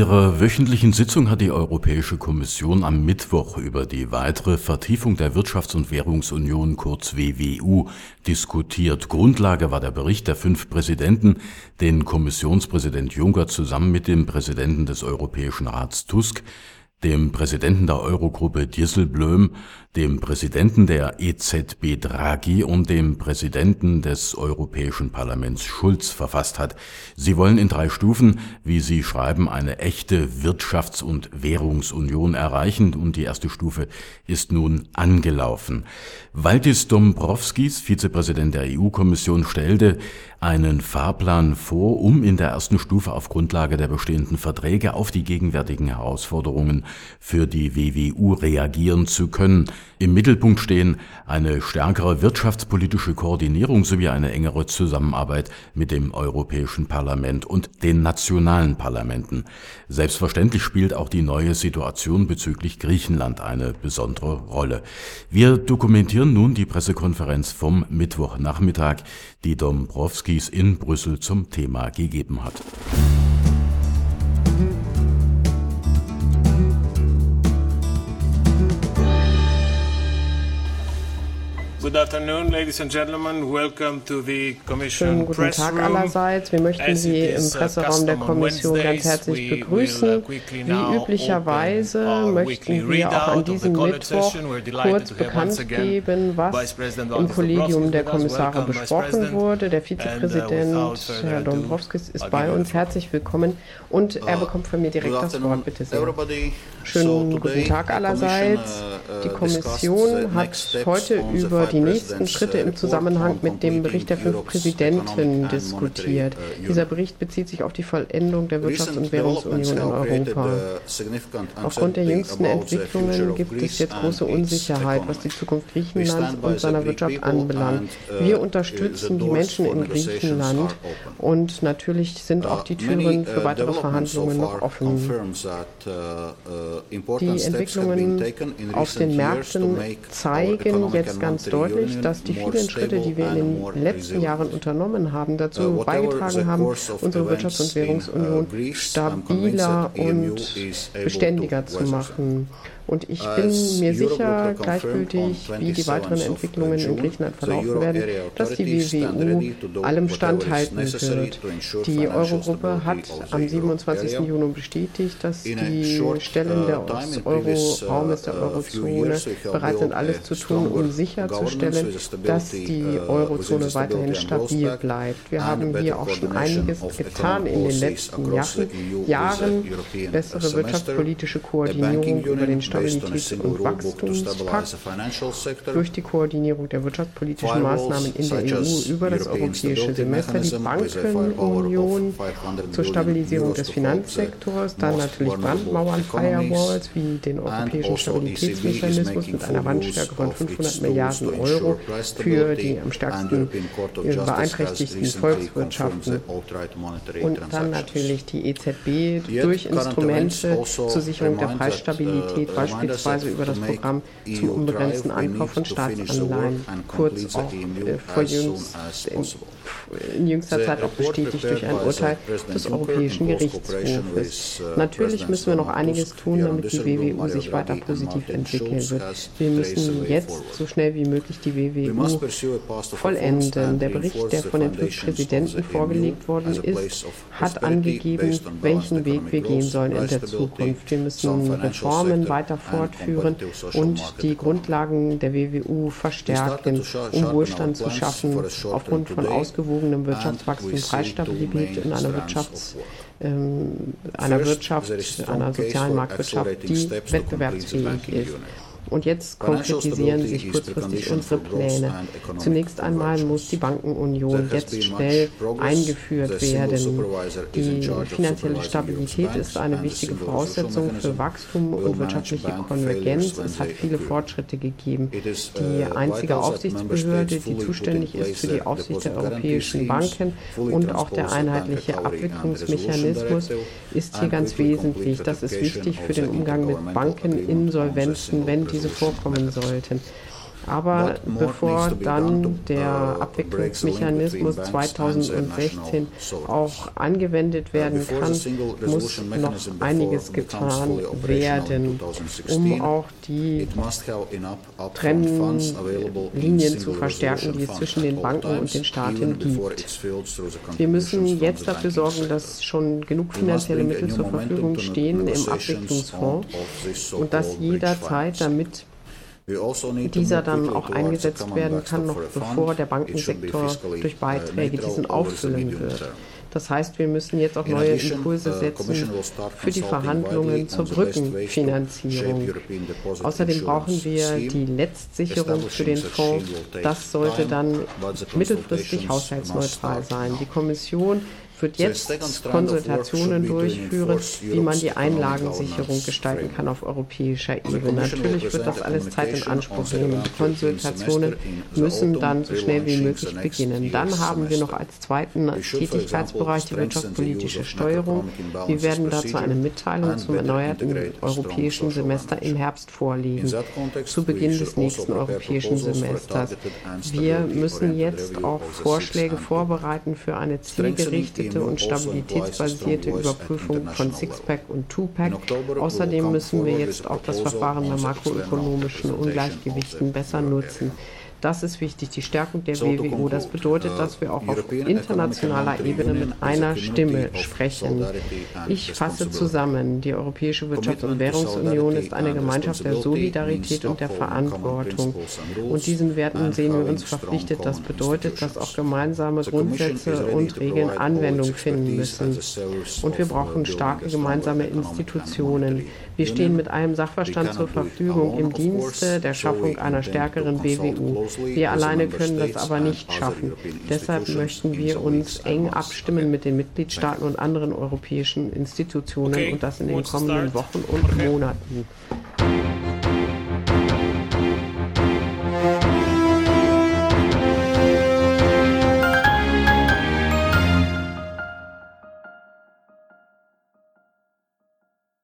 ihrer wöchentlichen Sitzung hat die Europäische Kommission am Mittwoch über die weitere Vertiefung der Wirtschafts- und Währungsunion kurz WWU diskutiert. Grundlage war der Bericht der fünf Präsidenten, den Kommissionspräsident Juncker zusammen mit dem Präsidenten des Europäischen Rats Tusk dem Präsidenten der Eurogruppe Dieselblöm, dem Präsidenten der EZB Draghi und dem Präsidenten des Europäischen Parlaments Schulz verfasst hat. Sie wollen in drei Stufen, wie Sie schreiben, eine echte Wirtschafts- und Währungsunion erreichen und die erste Stufe ist nun angelaufen. Valdis Dombrovskis, Vizepräsident der EU-Kommission, stellte einen Fahrplan vor, um in der ersten Stufe auf Grundlage der bestehenden Verträge auf die gegenwärtigen Herausforderungen für die WWU reagieren zu können. Im Mittelpunkt stehen eine stärkere wirtschaftspolitische Koordinierung sowie eine engere Zusammenarbeit mit dem Europäischen Parlament und den nationalen Parlamenten. Selbstverständlich spielt auch die neue Situation bezüglich Griechenland eine besondere Rolle. Wir dokumentieren nun die Pressekonferenz vom Mittwochnachmittag, die Dombrovskis in Brüssel zum Thema gegeben hat. Schönen guten Tag allerseits. Wir möchten Sie im uh, Presseraum der Kommission ganz herzlich begrüßen. Uh, Wie üblicherweise möchten wir auch an diesem Mittwoch kurz bekannt geben, was im Kollegium der Kommissare besprochen wurde. Der uh, Vizepräsident, Herr Dombrovskis, ist bei uns. Herzlich willkommen und er bekommt von mir direkt das Wort. Bitte sehr. Schönen guten Tag allerseits. Die Kommission hat heute über die nächsten Schritte im Zusammenhang mit dem Bericht der fünf Präsidenten diskutiert. Dieser Bericht bezieht sich auf die Vollendung der Wirtschafts- und Währungsunion in Europa. Aufgrund der jüngsten Entwicklungen gibt es jetzt große Unsicherheit, was die Zukunft Griechenlands und seiner Wirtschaft anbelangt. Wir unterstützen die Menschen in Griechenland und natürlich sind auch die Türen für weitere Verhandlungen noch offen. Die Entwicklungen auf den Märkten zeigen jetzt ganz deutlich, deutlich, dass die vielen Schritte, die wir in den letzten Jahren unternommen haben, dazu beigetragen haben, unsere Wirtschafts- und Währungsunion stabiler und beständiger zu machen. Und ich bin mir sicher, gleichgültig wie die weiteren Entwicklungen in Griechenland verlaufen werden, dass die WWU allem standhalten wird. Die Eurogruppe hat am 27. Juni bestätigt, dass die Stellen des Euro-Raumes, der Eurozone bereit sind, alles zu tun, um sicherzustellen, dass die Eurozone weiterhin stabil bleibt. Wir haben hier auch schon einiges getan in den letzten Jahren. Bessere wirtschaftspolitische Koordinierung über den Staat Stabilitäts- und Wachstumspakt durch die Koordinierung der wirtschaftspolitischen Maßnahmen in der EU über das europäische Semester, die Bankenunion zur Stabilisierung des Finanzsektors, dann natürlich Brandmauern, Firewalls wie den europäischen also Stabilitätsmechanismus mit einer Wandstärke von 500 Milliarden Euro für die am stärksten beeinträchtigten Volkswirtschaften. Und dann natürlich die EZB durch Instrumente also zur Sicherung der Preisstabilität, beispielsweise über das Programm zum unbegrenzten Ankauf von Staatsanleihen, kurz auch äh, vor jüngst, in, jüngster Zeit auch bestätigt durch ein Urteil des Europäischen Gerichtshofes. Uh, Natürlich müssen wir noch einiges tun, damit die WWU sich weiter positiv entwickeln wird. Wir müssen jetzt so schnell wie möglich die WWU vollenden. Der Bericht, der von den fünf Präsidenten vorgelegt worden ist, hat angegeben, welchen Weg wir gehen sollen in der Zukunft. Wir müssen Reformen weiter fortführen und die Grundlagen der WWU verstärken, um Wohlstand zu schaffen, aufgrund von ausgewogenem Wirtschaftswachstum, Preisstabilität in einer Wirtschafts- ähm, einer Wirtschaft, einer sozialen Marktwirtschaft, die wettbewerbsfähig ist. Und jetzt konkretisieren sich kurzfristig unsere Pläne. Zunächst einmal muss die Bankenunion jetzt schnell eingeführt werden. Die finanzielle Stabilität ist eine wichtige Voraussetzung für Wachstum und wirtschaftliche Konvergenz. Es hat viele Fortschritte gegeben. Die uh, einzige Aufsichtsbehörde, die zuständig ist für die Aufsicht der europäischen Banken und auch der einheitliche Abwicklungsmechanismus, ist hier ganz wesentlich. Das ist wichtig für den Umgang mit Bankeninsolvenzen, wenn diese vorkommen sollten. Aber bevor dann der uh, Abwicklungsmechanismus 2016 auch angewendet werden kann, muss noch einiges getan werden, um auch die Trennlinien zu verstärken, die es zwischen den Banken und den Staaten gibt. Wir müssen jetzt dafür sorgen, dass schon genug finanzielle Mittel zur Verfügung stehen im Abwicklungsfonds und dass jederzeit, damit dieser dann auch eingesetzt werden kann, noch bevor der Bankensektor durch uh, Beiträge diesen auffüllen wird. Das heißt, wir müssen jetzt auch neue Impulse uh, setzen für die Verhandlungen zur Brückenfinanzierung. Außerdem brauchen wir die Letztsicherung für den Fonds. Das sollte dann mittelfristig haushaltsneutral sein. Die Kommission wird jetzt Konsultationen durchführen, wie man die Einlagensicherung gestalten kann auf europäischer Ebene. Natürlich wird das alles Zeit in Anspruch nehmen. Die Konsultationen müssen dann so schnell wie möglich beginnen. Dann haben wir noch als zweiten Tätigkeitsbereich die wirtschaftspolitische Steuerung. Wir werden dazu eine Mitteilung zum erneuerten europäischen Semester im Herbst vorlegen, zu Beginn des nächsten europäischen Semesters. Wir müssen jetzt auch Vorschläge vorbereiten für eine zielgerichtete basierte und stabilitätsbasierte Überprüfung von Sixpack und Twopack. Außerdem müssen wir jetzt auch das Verfahren bei makroökonomischen Ungleichgewichten besser nutzen. Das ist wichtig, die Stärkung der WWO. Das bedeutet, dass wir auch auf internationaler Ebene mit einer Stimme sprechen. Ich fasse zusammen, die Europäische Wirtschafts- und Währungsunion ist eine Gemeinschaft der Solidarität und der Verantwortung. Und diesen Werten sehen wir uns verpflichtet. Das bedeutet, dass auch gemeinsame Grundsätze und Regeln Anwendung finden müssen. Und wir brauchen starke gemeinsame Institutionen. Wir stehen mit allem Sachverstand zur Verfügung im Dienste der Schaffung einer stärkeren BWU. Wir alleine können das aber nicht schaffen. Deshalb möchten wir uns eng abstimmen mit den Mitgliedstaaten und anderen europäischen Institutionen und das in den kommenden Wochen und Monaten.